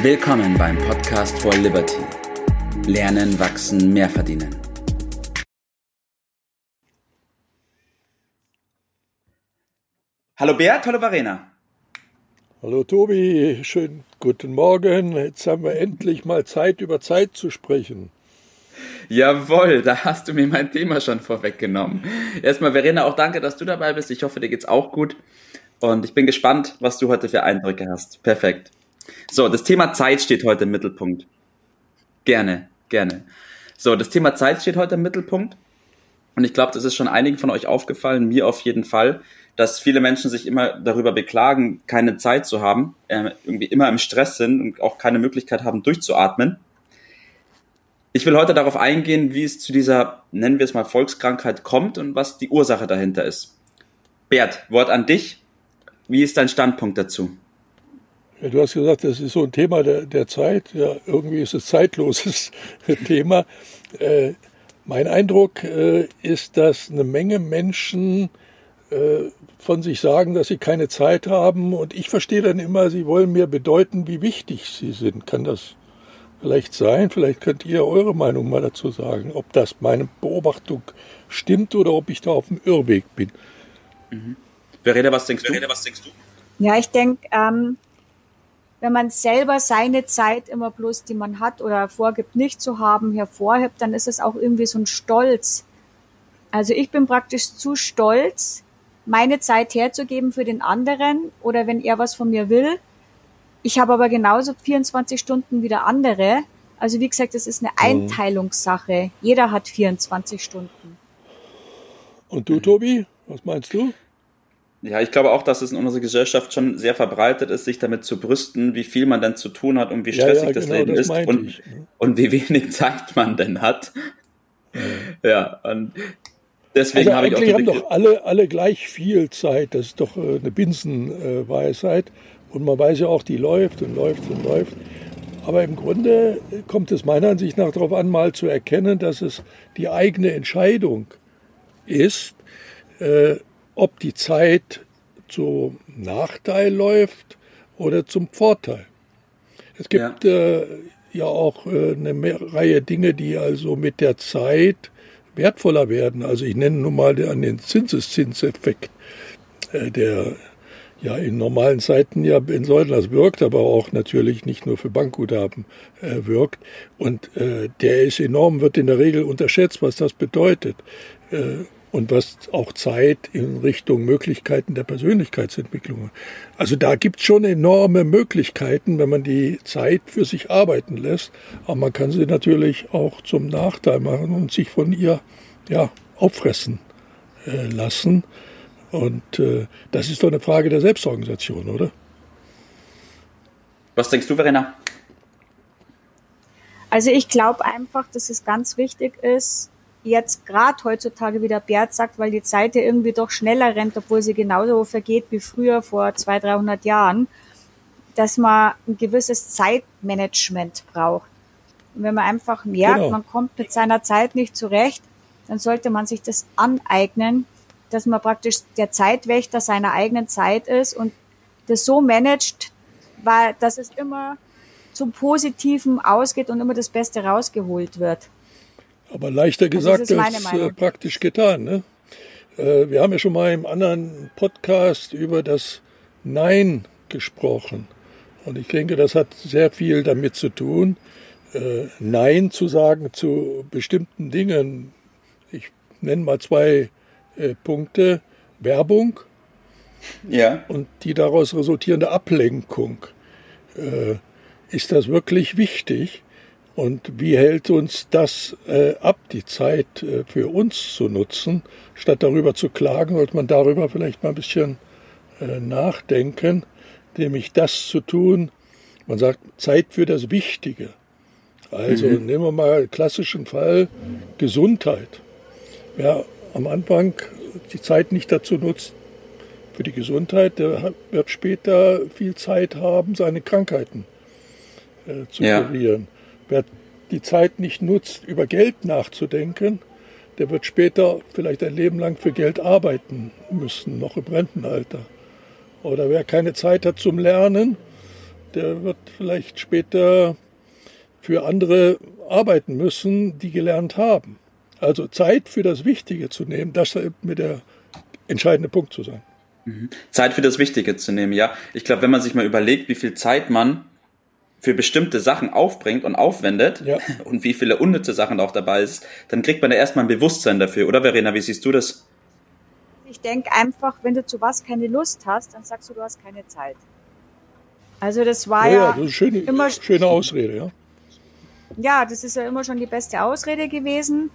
Willkommen beim Podcast for Liberty. Lernen, wachsen, mehr verdienen. Hallo Bert, hallo Verena. Hallo Tobi, schönen guten Morgen. Jetzt haben wir endlich mal Zeit, über Zeit zu sprechen. Jawohl, da hast du mir mein Thema schon vorweggenommen. Erstmal, Verena, auch danke, dass du dabei bist. Ich hoffe, dir geht's auch gut. Und ich bin gespannt, was du heute für Eindrücke hast. Perfekt. So, das Thema Zeit steht heute im Mittelpunkt. Gerne, gerne. So, das Thema Zeit steht heute im Mittelpunkt. Und ich glaube, das ist schon einigen von euch aufgefallen, mir auf jeden Fall, dass viele Menschen sich immer darüber beklagen, keine Zeit zu haben, äh, irgendwie immer im Stress sind und auch keine Möglichkeit haben, durchzuatmen. Ich will heute darauf eingehen, wie es zu dieser, nennen wir es mal, Volkskrankheit kommt und was die Ursache dahinter ist. Bert, Wort an dich. Wie ist dein Standpunkt dazu? Ja, du hast gesagt, das ist so ein Thema der, der Zeit. Ja, irgendwie ist es zeitloses Thema. Äh, mein Eindruck äh, ist, dass eine Menge Menschen äh, von sich sagen, dass sie keine Zeit haben. Und ich verstehe dann immer, sie wollen mir bedeuten, wie wichtig sie sind. Kann das vielleicht sein? Vielleicht könnt ihr eure Meinung mal dazu sagen, ob das meine Beobachtung stimmt oder ob ich da auf dem Irrweg bin. Mhm. Verena, was denkst du? Verena, was denkst du? Ja, ich denke, ähm, wenn man selber seine Zeit immer bloß, die man hat oder vorgibt, nicht zu haben, hervorhebt, dann ist es auch irgendwie so ein Stolz. Also ich bin praktisch zu stolz, meine Zeit herzugeben für den anderen oder wenn er was von mir will. Ich habe aber genauso 24 Stunden wie der andere. Also wie gesagt, das ist eine mhm. Einteilungssache. Jeder hat 24 Stunden. Und du, Tobi, was meinst du? Ja, ich glaube auch, dass es in unserer Gesellschaft schon sehr verbreitet ist, sich damit zu brüsten, wie viel man denn zu tun hat und wie stressig ja, ja, das genau, Leben das ist und, ich, ne? und wie wenig Zeit man denn hat. Ja, und deswegen also habe ich auch. haben doch alle, alle gleich viel Zeit. Das ist doch äh, eine Binsenweisheit. Und man weiß ja auch, die läuft und läuft und läuft. Aber im Grunde kommt es meiner Ansicht nach darauf an, mal zu erkennen, dass es die eigene Entscheidung ist, äh, ob die Zeit zum Nachteil läuft oder zum Vorteil. Es gibt ja, äh, ja auch äh, eine Reihe Dinge, die also mit der Zeit wertvoller werden. Also ich nenne nun mal den Zinseszinseffekt, äh, der ja in normalen Zeiten ja in Säulers wirkt, aber auch natürlich nicht nur für Bankguthaben äh, wirkt. Und äh, der ist enorm, wird in der Regel unterschätzt, was das bedeutet. Äh, und was auch Zeit in Richtung Möglichkeiten der Persönlichkeitsentwicklung. Also da gibt es schon enorme Möglichkeiten, wenn man die Zeit für sich arbeiten lässt. Aber man kann sie natürlich auch zum Nachteil machen und sich von ihr ja, auffressen äh, lassen. Und äh, das ist doch eine Frage der Selbstorganisation, oder? Was denkst du, Verena? Also ich glaube einfach, dass es ganz wichtig ist, jetzt gerade heutzutage, wie der Bert sagt, weil die Zeit ja irgendwie doch schneller rennt, obwohl sie genauso vergeht wie früher vor 200, 300 Jahren, dass man ein gewisses Zeitmanagement braucht. Und wenn man einfach merkt, genau. man kommt mit seiner Zeit nicht zurecht, dann sollte man sich das aneignen, dass man praktisch der Zeitwächter seiner eigenen Zeit ist und das so managt, weil, dass es immer zum Positiven ausgeht und immer das Beste rausgeholt wird. Aber leichter gesagt als äh, praktisch getan. Ne? Äh, wir haben ja schon mal im anderen Podcast über das Nein gesprochen. Und ich denke, das hat sehr viel damit zu tun, äh, Nein zu sagen zu bestimmten Dingen. Ich nenne mal zwei Punkte. Werbung ja. und die daraus resultierende Ablenkung. Ist das wirklich wichtig? Und wie hält uns das äh, ab, die Zeit äh, für uns zu nutzen? Statt darüber zu klagen, sollte man darüber vielleicht mal ein bisschen äh, nachdenken, nämlich das zu tun, man sagt Zeit für das Wichtige. Also mhm. nehmen wir mal klassischen Fall Gesundheit. Wer am Anfang die Zeit nicht dazu nutzt, für die Gesundheit, der wird später viel Zeit haben, seine Krankheiten äh, zu ja. kurieren. Wer die Zeit nicht nutzt, über Geld nachzudenken, der wird später vielleicht ein Leben lang für Geld arbeiten müssen, noch im Rentenalter. Oder wer keine Zeit hat zum Lernen, der wird vielleicht später für andere arbeiten müssen, die gelernt haben. Also Zeit für das Wichtige zu nehmen, das wird mir der entscheidende Punkt zu sein. Mhm. Zeit für das Wichtige zu nehmen, ja. Ich glaube, wenn man sich mal überlegt, wie viel Zeit man für bestimmte Sachen aufbringt und aufwendet ja. und wie viele unnütze Sachen auch dabei ist, dann kriegt man ja erstmal ein Bewusstsein dafür, oder Verena, wie siehst du das? Ich denke einfach, wenn du zu was keine Lust hast, dann sagst du, du hast keine Zeit. Also das war ja, ja, ja das ist schöne, immer schöne Ausrede, ja. Ja, das ist ja immer schon die beste Ausrede gewesen.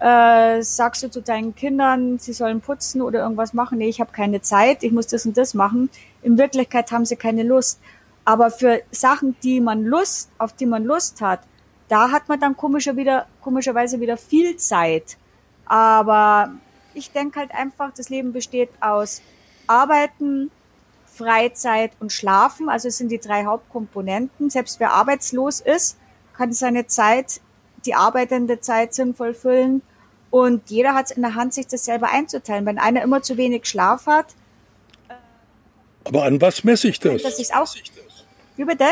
Äh, sagst du zu deinen Kindern, sie sollen putzen oder irgendwas machen? Nee, ich habe keine Zeit, ich muss das und das machen. In Wirklichkeit haben sie keine Lust. Aber für Sachen, die man Lust, auf die man Lust hat, da hat man dann komischer wieder, komischerweise wieder viel Zeit. Aber ich denke halt einfach, das Leben besteht aus Arbeiten, Freizeit und Schlafen. Also es sind die drei Hauptkomponenten. Selbst wer arbeitslos ist, kann seine Zeit, die arbeitende Zeit sinnvoll füllen. Und jeder hat es in der Hand, sich das selber einzuteilen. Wenn einer immer zu wenig Schlaf hat. Aber an was messe ich das? Das ist auch. Wie bitte?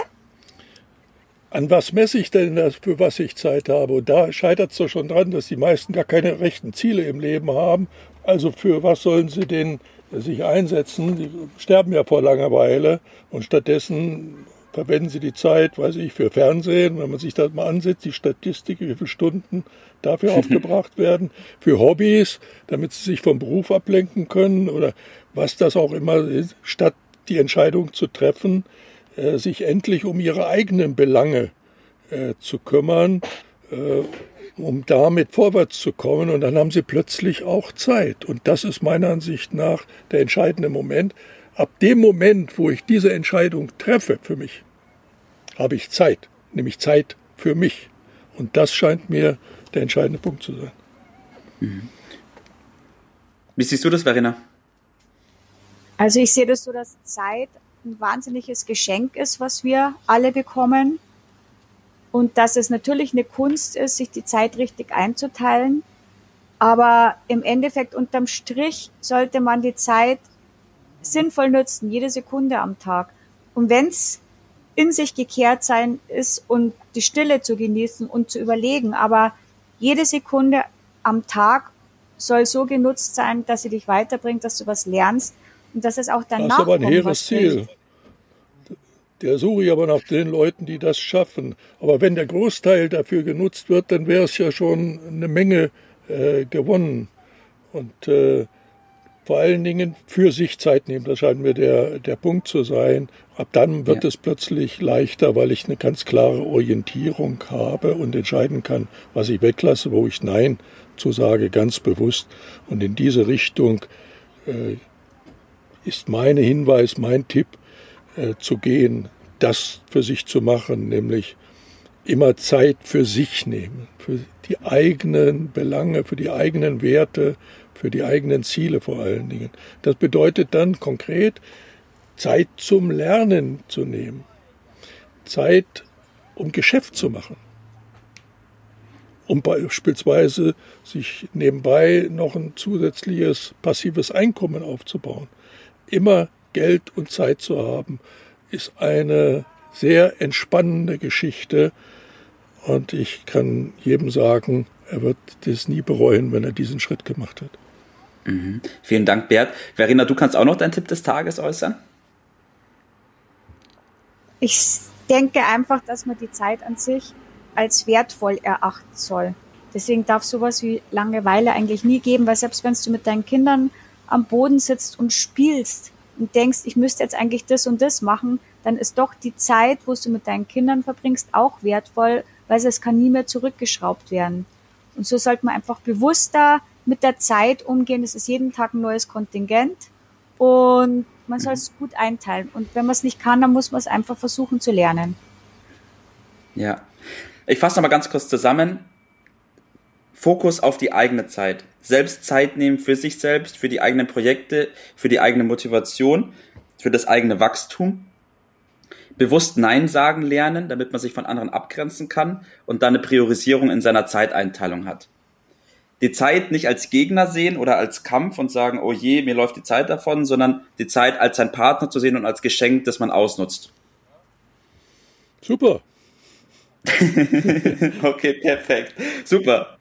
An was messe ich denn das, für was ich Zeit habe? Und da scheitert es doch schon dran, dass die meisten gar keine rechten Ziele im Leben haben. Also für was sollen sie denn sich einsetzen? Die sterben ja vor Langeweile und stattdessen verwenden sie die Zeit, weiß ich, für Fernsehen, wenn man sich das mal ansieht, die Statistik, wie viele Stunden dafür aufgebracht werden, für Hobbys, damit sie sich vom Beruf ablenken können oder was das auch immer ist, statt die Entscheidung zu treffen, äh, sich endlich um ihre eigenen Belange äh, zu kümmern, äh, um damit vorwärts zu kommen. Und dann haben sie plötzlich auch Zeit. Und das ist meiner Ansicht nach der entscheidende Moment. Ab dem Moment, wo ich diese Entscheidung treffe für mich, habe ich Zeit, nämlich Zeit für mich. Und das scheint mir der entscheidende Punkt zu sein. Mhm. Wie siehst du das, Verena? Also ich sehe das so, dass Zeit ein wahnsinniges Geschenk ist, was wir alle bekommen. Und dass es natürlich eine Kunst ist, sich die Zeit richtig einzuteilen. Aber im Endeffekt unterm Strich sollte man die Zeit sinnvoll nutzen, jede Sekunde am Tag. Und wenn es in sich gekehrt sein ist und die Stille zu genießen und zu überlegen. Aber jede Sekunde am Tag soll so genutzt sein, dass sie dich weiterbringt, dass du was lernst und dass es auch danach Das ist aber ein hehres Ziel. Der suche ich aber nach den Leuten, die das schaffen. Aber wenn der Großteil dafür genutzt wird, dann wäre es ja schon eine Menge äh, gewonnen. Und äh, vor allen Dingen für sich Zeit nehmen. Das scheint mir der, der Punkt zu sein. Ab dann wird ja. es plötzlich leichter, weil ich eine ganz klare Orientierung habe und entscheiden kann, was ich weglasse, wo ich Nein zu sage, ganz bewusst. Und in diese Richtung äh, ist mein Hinweis, mein Tipp, äh, zu gehen, das für sich zu machen, nämlich immer Zeit für sich nehmen, für die eigenen Belange, für die eigenen Werte, für die eigenen Ziele vor allen Dingen. Das bedeutet dann konkret, Zeit zum Lernen zu nehmen, Zeit, um Geschäft zu machen, um beispielsweise sich nebenbei noch ein zusätzliches passives Einkommen aufzubauen. Immer Geld und Zeit zu haben, ist eine sehr entspannende Geschichte und ich kann jedem sagen, er wird das nie bereuen, wenn er diesen Schritt gemacht hat. Mhm. Vielen Dank, Bert. Verena, du kannst auch noch deinen Tipp des Tages äußern? Ich denke einfach, dass man die Zeit an sich als wertvoll erachten soll. Deswegen darf sowas wie Langeweile eigentlich nie geben, weil selbst wenn du mit deinen Kindern am Boden sitzt und spielst und denkst, ich müsste jetzt eigentlich das und das machen, dann ist doch die Zeit, wo du mit deinen Kindern verbringst, auch wertvoll, weil es kann nie mehr zurückgeschraubt werden. Und so sollte man einfach bewusster mit der Zeit umgehen. Es ist jeden Tag ein neues Kontingent und man soll es gut einteilen. Und wenn man es nicht kann, dann muss man es einfach versuchen zu lernen. Ja. Ich fasse nochmal ganz kurz zusammen. Fokus auf die eigene Zeit. Selbst Zeit nehmen für sich selbst, für die eigenen Projekte, für die eigene Motivation, für das eigene Wachstum. Bewusst Nein sagen lernen, damit man sich von anderen abgrenzen kann und dann eine Priorisierung in seiner Zeiteinteilung hat die Zeit nicht als Gegner sehen oder als Kampf und sagen, oh je, mir läuft die Zeit davon, sondern die Zeit als sein Partner zu sehen und als Geschenk, das man ausnutzt. Super. okay, perfekt. Super.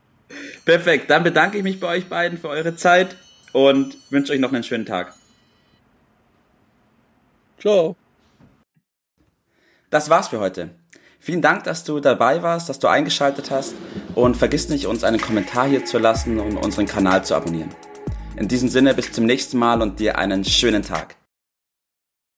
Perfekt. Dann bedanke ich mich bei euch beiden für eure Zeit und wünsche euch noch einen schönen Tag. Ciao. Das war's für heute. Vielen Dank, dass du dabei warst, dass du eingeschaltet hast und vergiss nicht, uns einen Kommentar hier zu lassen und unseren Kanal zu abonnieren. In diesem Sinne, bis zum nächsten Mal und dir einen schönen Tag.